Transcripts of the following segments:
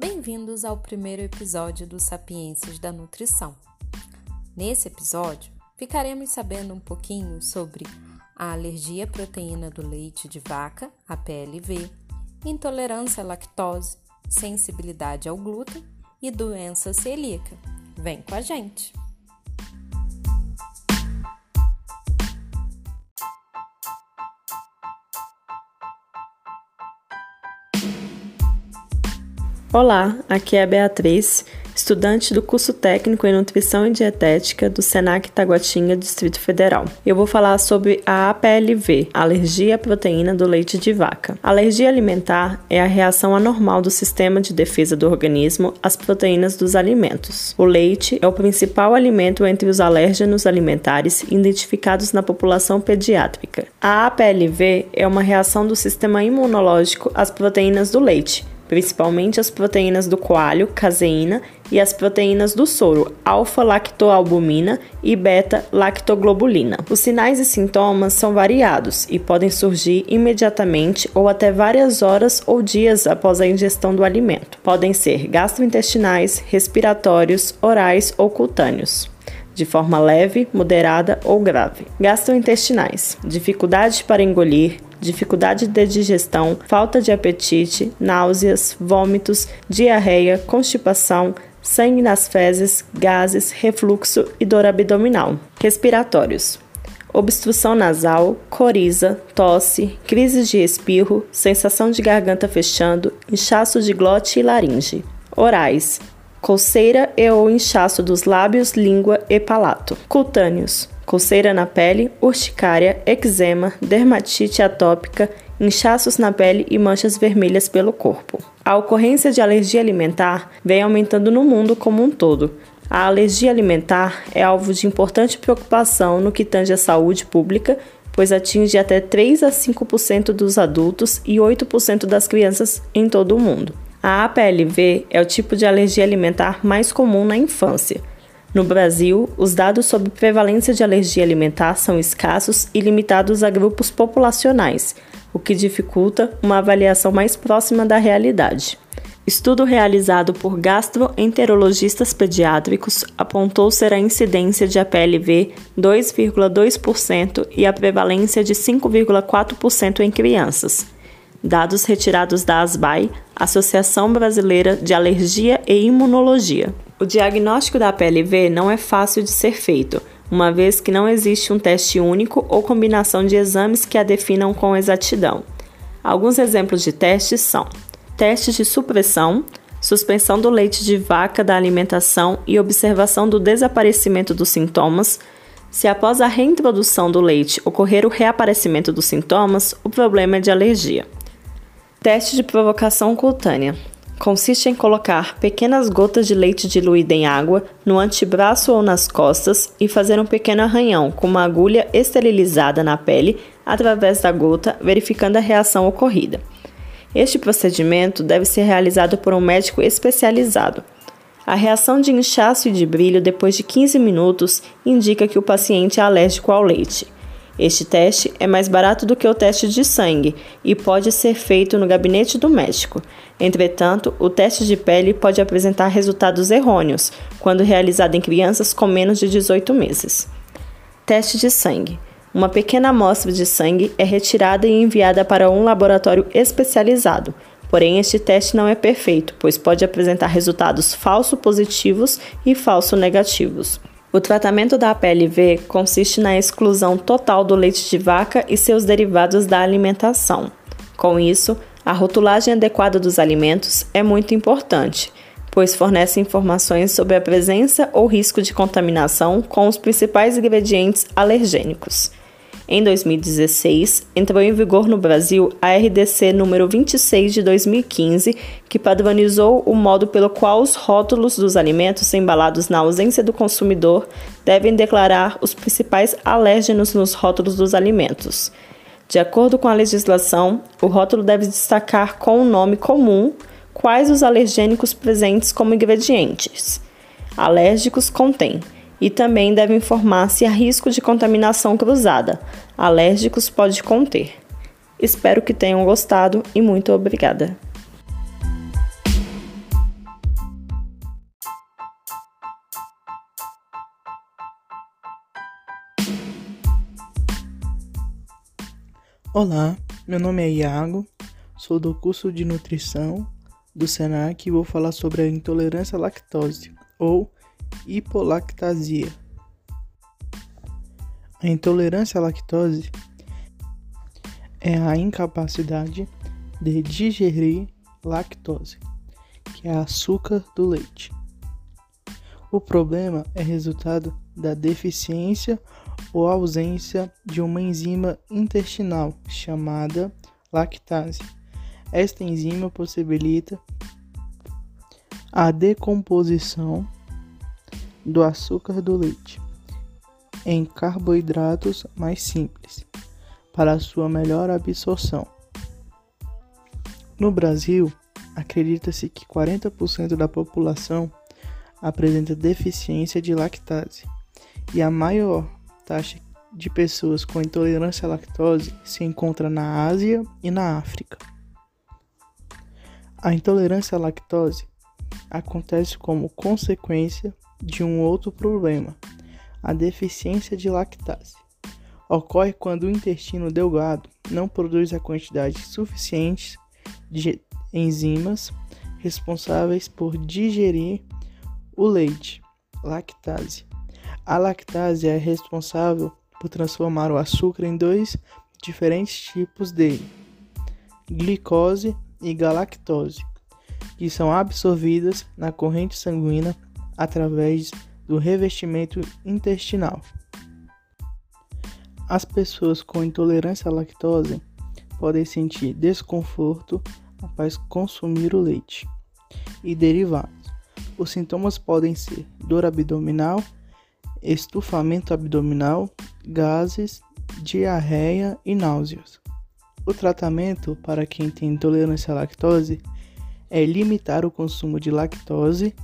Bem-vindos ao primeiro episódio do Sapiências da Nutrição. Nesse episódio, ficaremos sabendo um pouquinho sobre a alergia à proteína do leite de vaca, a PLV, intolerância à lactose, sensibilidade ao glúten e doença celíaca. Vem com a gente! Olá, aqui é a Beatriz, estudante do curso técnico em Nutrição e Dietética do Senac Taguatinga, Distrito Federal. Eu vou falar sobre a APLV, alergia à proteína do leite de vaca. A alergia alimentar é a reação anormal do sistema de defesa do organismo às proteínas dos alimentos. O leite é o principal alimento entre os alérgenos alimentares identificados na população pediátrica. A APLV é uma reação do sistema imunológico às proteínas do leite principalmente as proteínas do coalho, caseína, e as proteínas do soro, alfa-lactoalbumina e beta-lactoglobulina. Os sinais e sintomas são variados e podem surgir imediatamente ou até várias horas ou dias após a ingestão do alimento. Podem ser gastrointestinais, respiratórios, orais ou cutâneos de forma leve, moderada ou grave. Gastrointestinais: dificuldade para engolir, dificuldade de digestão, falta de apetite, náuseas, vômitos, diarreia, constipação, sangue nas fezes, gases, refluxo e dor abdominal. Respiratórios: obstrução nasal, coriza, tosse, crises de espirro, sensação de garganta fechando, inchaço de glote e laringe. Orais: coceira e ou inchaço dos lábios, língua e palato. Cutâneos: coceira na pele, urticária, eczema, dermatite atópica, inchaços na pele e manchas vermelhas pelo corpo. A ocorrência de alergia alimentar vem aumentando no mundo como um todo. A alergia alimentar é alvo de importante preocupação no que tange à saúde pública, pois atinge até 3 a 5% dos adultos e 8% das crianças em todo o mundo. A APLV é o tipo de alergia alimentar mais comum na infância. No Brasil, os dados sobre prevalência de alergia alimentar são escassos e limitados a grupos populacionais, o que dificulta uma avaliação mais próxima da realidade. Estudo realizado por gastroenterologistas pediátricos apontou ser a incidência de APLV 2,2% e a prevalência de 5,4% em crianças. Dados retirados da ASBAI, Associação Brasileira de Alergia e Imunologia. O diagnóstico da PLV não é fácil de ser feito, uma vez que não existe um teste único ou combinação de exames que a definam com exatidão. Alguns exemplos de testes são: testes de supressão, suspensão do leite de vaca da alimentação e observação do desaparecimento dos sintomas. Se após a reintrodução do leite ocorrer o reaparecimento dos sintomas, o problema é de alergia. Teste de provocação cutânea consiste em colocar pequenas gotas de leite diluído em água no antebraço ou nas costas e fazer um pequeno arranhão com uma agulha esterilizada na pele através da gota, verificando a reação ocorrida. Este procedimento deve ser realizado por um médico especializado. A reação de inchaço e de brilho depois de 15 minutos indica que o paciente é alérgico ao leite. Este teste é mais barato do que o teste de sangue e pode ser feito no gabinete do médico. Entretanto, o teste de pele pode apresentar resultados errôneos quando realizado em crianças com menos de 18 meses. Teste de sangue. Uma pequena amostra de sangue é retirada e enviada para um laboratório especializado. Porém, este teste não é perfeito, pois pode apresentar resultados falso positivos e falso negativos. O tratamento da PLV consiste na exclusão total do leite de vaca e seus derivados da alimentação. Com isso, a rotulagem adequada dos alimentos é muito importante, pois fornece informações sobre a presença ou risco de contaminação com os principais ingredientes alergênicos. Em 2016, entrou em vigor no Brasil a RDC número 26 de 2015, que padronizou o modo pelo qual os rótulos dos alimentos embalados na ausência do consumidor devem declarar os principais alérgenos nos rótulos dos alimentos. De acordo com a legislação, o rótulo deve destacar com o nome comum quais os alergênicos presentes como ingredientes. Alérgicos contém e também deve informar se há risco de contaminação cruzada. Alérgicos pode conter. Espero que tenham gostado e muito obrigada. Olá, meu nome é Iago, sou do curso de nutrição do SENAC e vou falar sobre a intolerância à lactose ou hipolactasia. A intolerância à lactose é a incapacidade de digerir lactose, que é açúcar do leite. O problema é resultado da deficiência ou ausência de uma enzima intestinal chamada lactase. Esta enzima possibilita a decomposição do açúcar do leite em carboidratos mais simples para sua melhor absorção. No Brasil, acredita-se que 40% da população apresenta deficiência de lactase e a maior taxa de pessoas com intolerância à lactose se encontra na Ásia e na África. A intolerância à lactose acontece como consequência de um outro problema, a deficiência de lactase. Ocorre quando o intestino delgado não produz a quantidade suficiente de enzimas responsáveis por digerir o leite, lactase. A lactase é responsável por transformar o açúcar em dois diferentes tipos dele, glicose e galactose, que são absorvidas na corrente sanguínea através do revestimento intestinal. As pessoas com intolerância à lactose podem sentir desconforto após consumir o leite e derivados. Os sintomas podem ser dor abdominal estufamento abdominal, gases, diarreia e náuseas. O tratamento para quem tem intolerância à lactose é limitar o consumo de lactose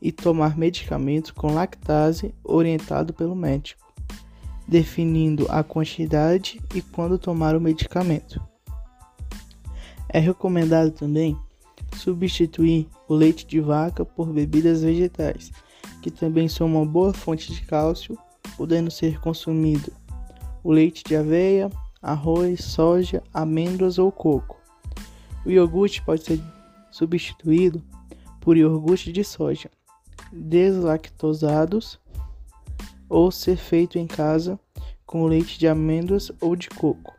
e tomar medicamentos com lactase orientado pelo médico, definindo a quantidade e quando tomar o medicamento. É recomendado também substituir o leite de vaca por bebidas vegetais que também são uma boa fonte de cálcio, podendo ser consumido o leite de aveia, arroz, soja, amêndoas ou coco. O iogurte pode ser substituído por iogurte de soja, deslactosados, ou ser feito em casa com leite de amêndoas ou de coco.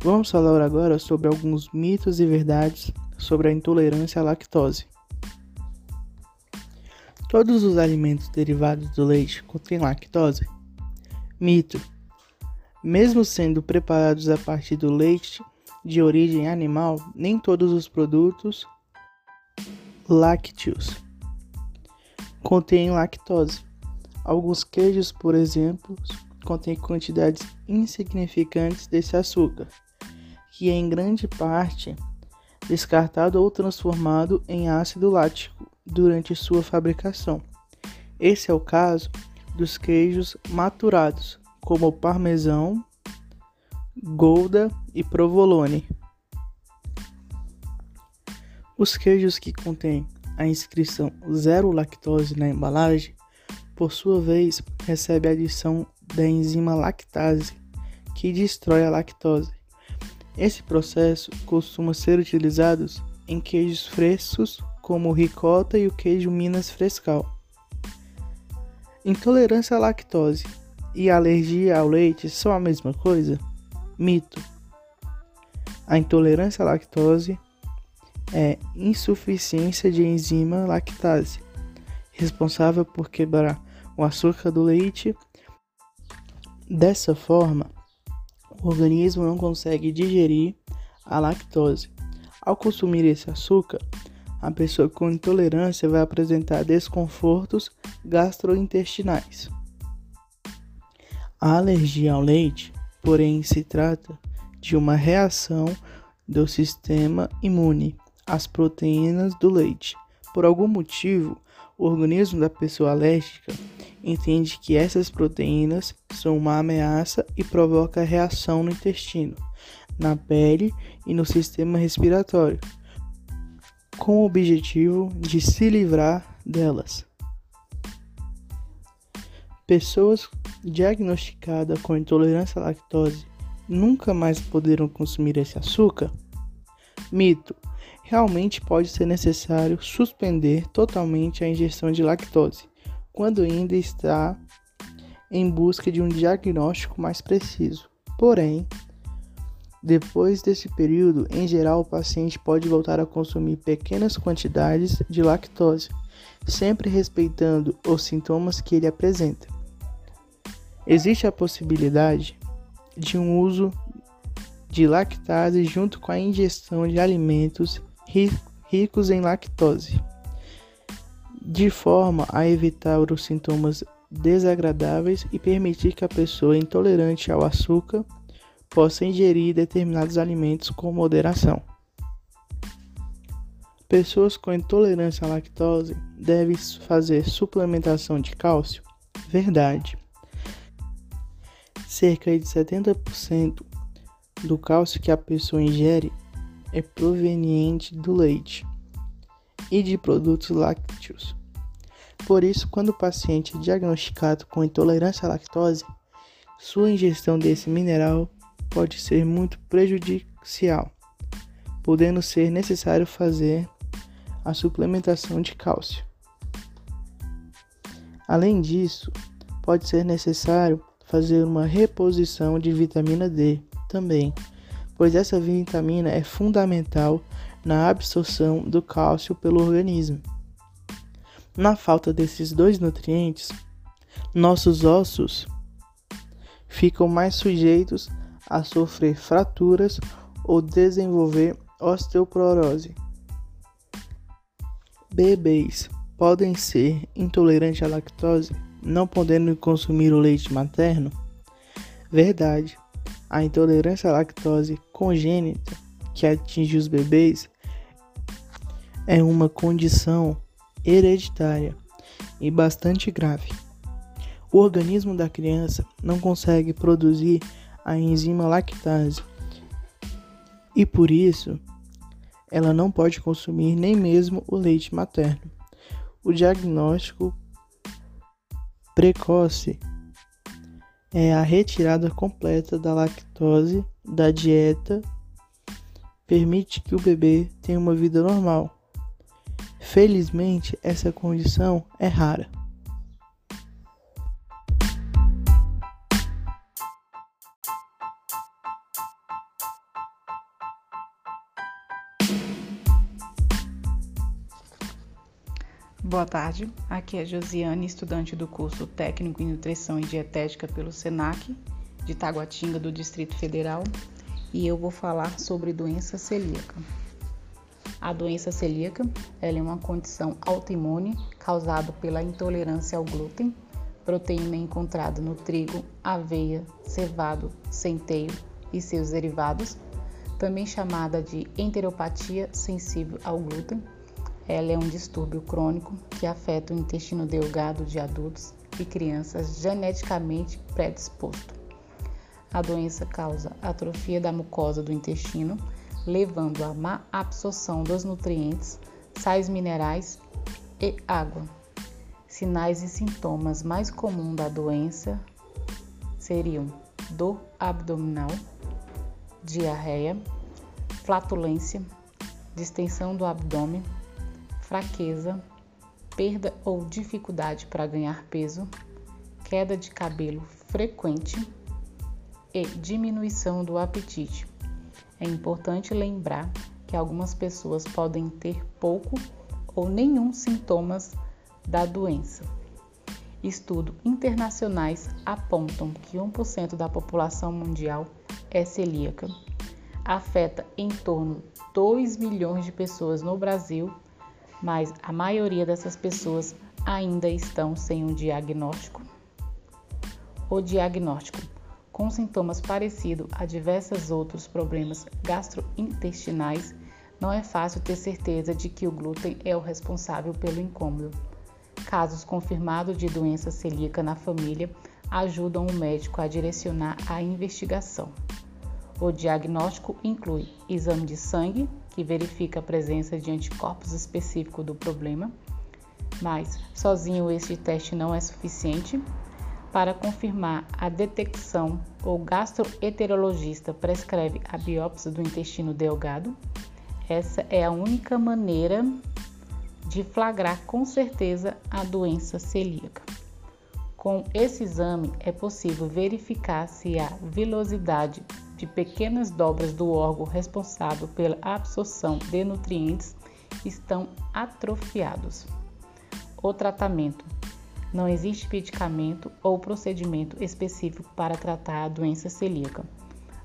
Vamos falar agora sobre alguns mitos e verdades sobre a intolerância à lactose. Todos os alimentos derivados do leite contêm lactose? Mito. Mesmo sendo preparados a partir do leite de origem animal, nem todos os produtos lácteos contêm lactose. Alguns queijos, por exemplo, contêm quantidades insignificantes desse açúcar, que é em grande parte descartado ou transformado em ácido lático durante sua fabricação. Esse é o caso dos queijos maturados, como parmesão, gouda e provolone. Os queijos que contêm a inscrição zero lactose na embalagem, por sua vez, recebe a adição da enzima lactase, que destrói a lactose. Esse processo costuma ser utilizado em queijos frescos como o ricota e o queijo Minas Frescal. Intolerância à lactose e alergia ao leite são a mesma coisa? Mito. A intolerância à lactose é insuficiência de enzima lactase, responsável por quebrar o açúcar do leite. Dessa forma, o organismo não consegue digerir a lactose. Ao consumir esse açúcar, a pessoa com intolerância vai apresentar desconfortos gastrointestinais. A alergia ao leite, porém, se trata de uma reação do sistema imune às proteínas do leite. Por algum motivo, o organismo da pessoa alérgica entende que essas proteínas são uma ameaça e provoca reação no intestino, na pele e no sistema respiratório, com o objetivo de se livrar delas. Pessoas diagnosticadas com intolerância à lactose nunca mais poderão consumir esse açúcar? Mito: realmente pode ser necessário suspender totalmente a ingestão de lactose, quando ainda está em busca de um diagnóstico mais preciso. Porém, depois desse período, em geral, o paciente pode voltar a consumir pequenas quantidades de lactose, sempre respeitando os sintomas que ele apresenta. Existe a possibilidade de um uso de lactase junto com a ingestão de alimentos ricos em lactose, de forma a evitar os sintomas desagradáveis e permitir que a pessoa intolerante ao açúcar possa ingerir determinados alimentos com moderação. Pessoas com intolerância à lactose devem fazer suplementação de cálcio? Verdade. Cerca de 70% do cálcio que a pessoa ingere é proveniente do leite e de produtos lácteos. Por isso, quando o paciente é diagnosticado com intolerância à lactose, sua ingestão desse mineral pode ser muito prejudicial, podendo ser necessário fazer a suplementação de cálcio. Além disso, pode ser necessário fazer uma reposição de vitamina D também, pois essa vitamina é fundamental na absorção do cálcio pelo organismo. Na falta desses dois nutrientes, nossos ossos ficam mais sujeitos a sofrer fraturas ou desenvolver osteoporose. Bebês podem ser intolerantes à lactose, não podendo consumir o leite materno? Verdade. A intolerância à lactose congênita que atinge os bebês é uma condição hereditária e bastante grave. O organismo da criança não consegue produzir a enzima lactase e por isso ela não pode consumir nem mesmo o leite materno. O diagnóstico precoce é a retirada completa da lactose da dieta permite que o bebê tenha uma vida normal. Felizmente, essa condição é rara. Boa tarde, aqui é Josiane, estudante do curso Técnico em Nutrição e Dietética pelo SENAC de Taguatinga, do Distrito Federal, e eu vou falar sobre doença celíaca. A doença celíaca é uma condição autoimune causada pela intolerância ao glúten, proteína encontrada no trigo, aveia, cevado, centeio e seus derivados, também chamada de enteropatia sensível ao glúten. Ela é um distúrbio crônico que afeta o intestino delgado de adultos e crianças geneticamente predisposto. A doença causa atrofia da mucosa do intestino, levando à má absorção dos nutrientes, sais minerais e água. Sinais e sintomas mais comuns da doença seriam dor abdominal, diarreia, flatulência, distensão do abdômen, fraqueza, perda ou dificuldade para ganhar peso, queda de cabelo frequente e diminuição do apetite é importante lembrar que algumas pessoas podem ter pouco ou nenhum sintomas da doença. Estudos internacionais apontam que 1% da população mundial é celíaca. Afeta em torno de 2 milhões de pessoas no Brasil, mas a maioria dessas pessoas ainda estão sem um diagnóstico. O diagnóstico com sintomas parecidos a diversos outros problemas gastrointestinais, não é fácil ter certeza de que o glúten é o responsável pelo incômodo. Casos confirmados de doença celíaca na família ajudam o médico a direcionar a investigação. O diagnóstico inclui exame de sangue, que verifica a presença de anticorpos específicos do problema, mas sozinho este teste não é suficiente Para confirmar a detecção, o gastroenterologista prescreve a biópsia do intestino delgado. Essa é a única maneira de flagrar com certeza a doença celíaca. Com esse exame é possível verificar se a vilosidade de pequenas dobras do órgão responsável pela absorção de nutrientes estão atrofiados. O tratamento não existe medicamento ou procedimento específico para tratar a doença celíaca.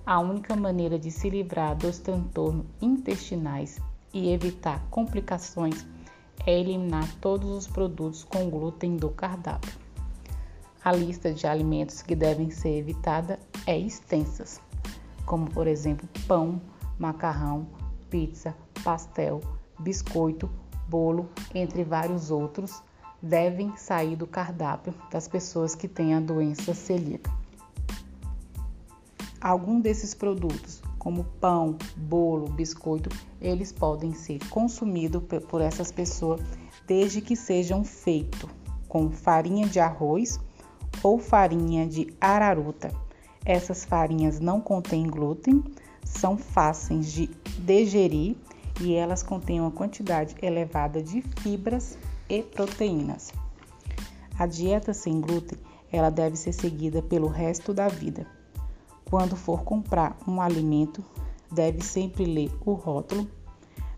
A única maneira de se livrar dos transtornos intestinais e evitar complicações é eliminar todos os produtos com glúten do cardápio. A lista de alimentos que devem ser evitada é extensa, como por exemplo pão, macarrão, pizza, pastel, biscoito, bolo, entre vários outros, devem sair do cardápio das pessoas que têm a doença celíaca. Algum desses produtos, como pão, bolo, biscoito, eles podem ser consumidos por essas pessoas desde que sejam feitos com farinha de arroz ou farinha de araruta. Essas farinhas não contêm glúten, são fáceis de digerir e elas contêm uma quantidade elevada de fibras e proteínas. A dieta sem glúten, ela deve ser seguida pelo resto da vida. Quando for comprar um alimento, deve sempre ler o rótulo.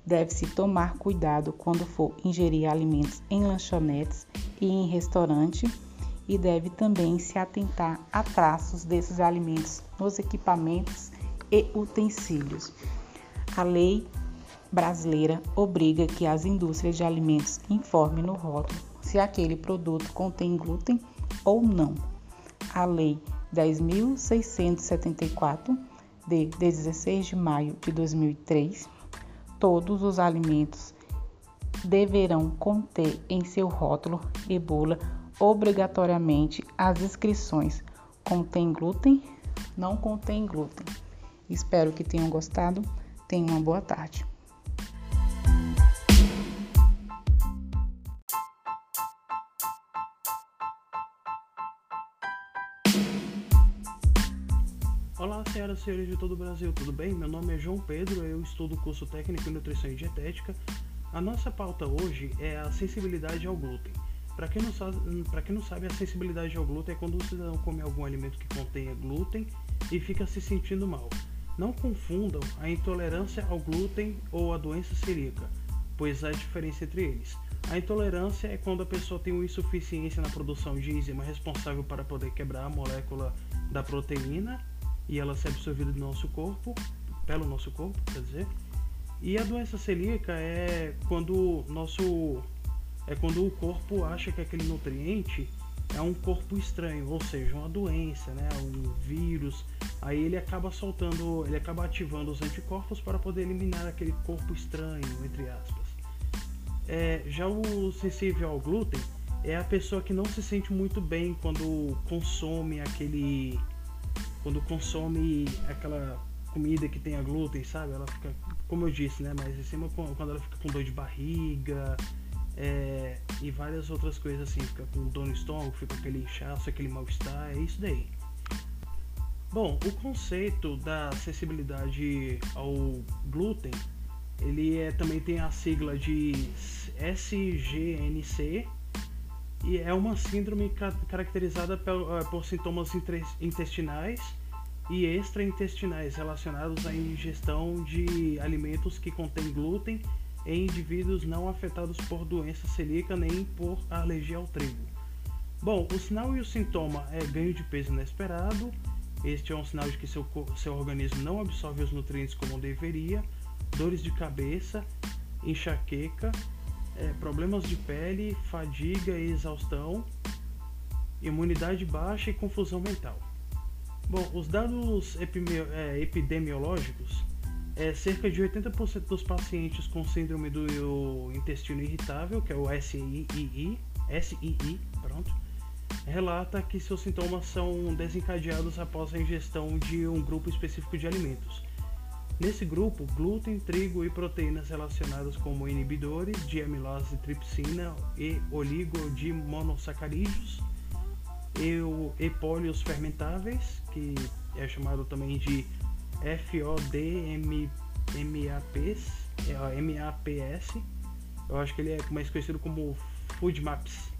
Deve-se tomar cuidado quando for ingerir alimentos em lanchonetes e em restaurante e deve também se atentar a traços desses alimentos nos equipamentos e utensílios. A lei brasileira obriga que as indústrias de alimentos informem no rótulo se aquele produto contém glúten ou não. A Lei 10.674, de 16 de maio de 2003, todos os alimentos deverão conter em seu rótulo e bula obrigatoriamente as inscrições contém glúten, não contém glúten. Espero que tenham gostado. Tenham uma boa tarde. Olá, senhoras e senhores de todo o Brasil, tudo bem? Meu nome é João Pedro, eu estudo o curso técnico em nutrição e dietética. A nossa pauta hoje é a sensibilidade ao glúten. Para quem, não sabe, quem não sabe, a sensibilidade ao glúten é quando o cidadão come algum alimento que contenha glúten e fica se sentindo mal. Não confundam a intolerância ao glúten ou a doença celíaca, pois há diferença entre eles. A intolerância é quando a pessoa tem uma insuficiência na produção de enzima responsável para poder quebrar a molécula da proteína e ela ser absorvida do nosso corpo, pelo nosso corpo, quer dizer. E a doença celíaca é quando nosso é quando o corpo acha que aquele nutriente é um corpo estranho, ou seja, uma doença, né, um vírus. Aí ele acaba soltando, ele acaba ativando os anticorpos para poder eliminar aquele corpo estranho, entre aspas. É, já o sensível ao glúten é a pessoa que não se sente muito bem quando consome aquele quando consome aquela comida que tem a glúten, sabe? Ela fica, como eu disse, né? Mas em cima quando ela fica com dor de barriga é, e várias outras coisas assim, fica com dor no estômago, fica aquele inchaço, aquele mal-estar, é isso daí. Bom, o conceito da sensibilidade ao glúten, ele é, também tem a sigla de SGNC, e é uma síndrome caracterizada por, eh, por sintomas intestinais e extraintestinais relacionados à ingestão de alimentos que contêm glúten em indivíduos não afetados por doença celíaca nem por alergia ao trigo. Bom, o sinal e o sintoma é ganho de peso inesperado. Este é um sinal de que seu, seu organismo não absorve os nutrientes como deveria, dores de cabeça, enxaqueca, é, problemas de pele, fadiga e exaustão, imunidade baixa e confusão mental. Bom, os dados é, epidemiológicos é cerca de 80% dos pacientes com síndrome do intestino irritável, que é o SII, SII, pronto, relata que seus sintomas são desencadeados após a ingestão de um grupo específico de alimentos. Nesse grupo, glúten, trigo e proteínas relacionadas como inibidores de amilase tripsina e oligodimonossacarídeos e políos fermentáveis, que é chamado também de FODMAPs, é MAPS. Eu acho que ele é mais conhecido como Food Maps.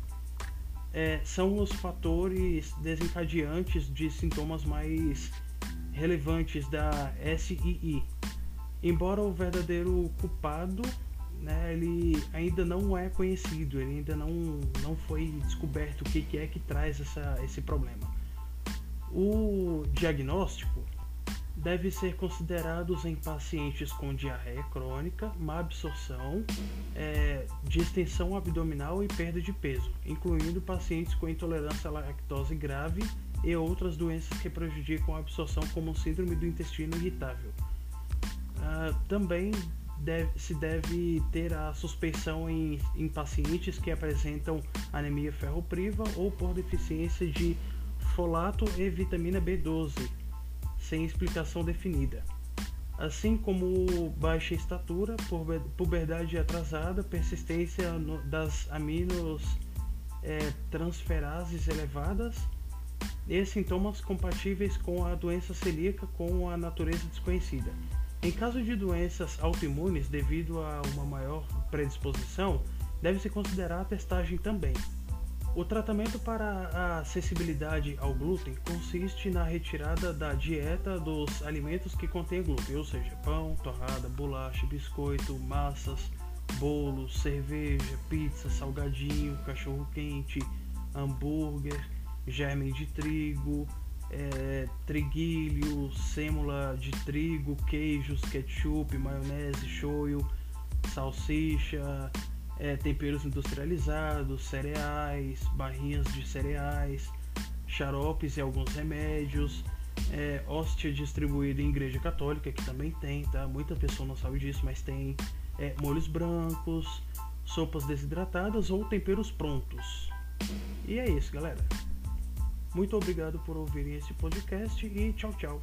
É, são os fatores desencadeantes de sintomas mais relevantes da SII. Embora o verdadeiro culpado né, ele ainda não é conhecido, ele ainda não, não foi descoberto o que, que é que traz essa, esse problema. O diagnóstico deve ser considerado em pacientes com diarreia crônica, má absorção, é, distensão abdominal e perda de peso, incluindo pacientes com intolerância à lactose grave e outras doenças que prejudicam a absorção, como síndrome do intestino irritável. Uh, também deve, se deve ter a suspeição em, em pacientes que apresentam anemia ferropriva ou por deficiência de folato e vitamina B12, sem explicação definida. Assim como baixa estatura, puberdade atrasada, persistência das aminos é, transferases elevadas e sintomas compatíveis com a doença celíaca com a natureza desconhecida. Em caso de doenças autoimunes devido a uma maior predisposição, deve-se considerar a testagem também. O tratamento para a acessibilidade ao glúten consiste na retirada da dieta dos alimentos que contêm glúten, ou seja, pão, torrada, bolacha, biscoito, massas, bolos, cerveja, pizza, salgadinho, cachorro-quente, hambúrguer, germe de trigo, é, triguilho, sêmula de trigo, queijos, ketchup, maionese, shoyu, salsicha, é, temperos industrializados, cereais, barrinhas de cereais, xaropes e alguns remédios, é, hóstia distribuída em igreja católica, que também tem, tá? Muita pessoa não sabe disso, mas tem é, molhos brancos, sopas desidratadas ou temperos prontos. E é isso, galera. Muito obrigado por ouvirem esse podcast e tchau, tchau.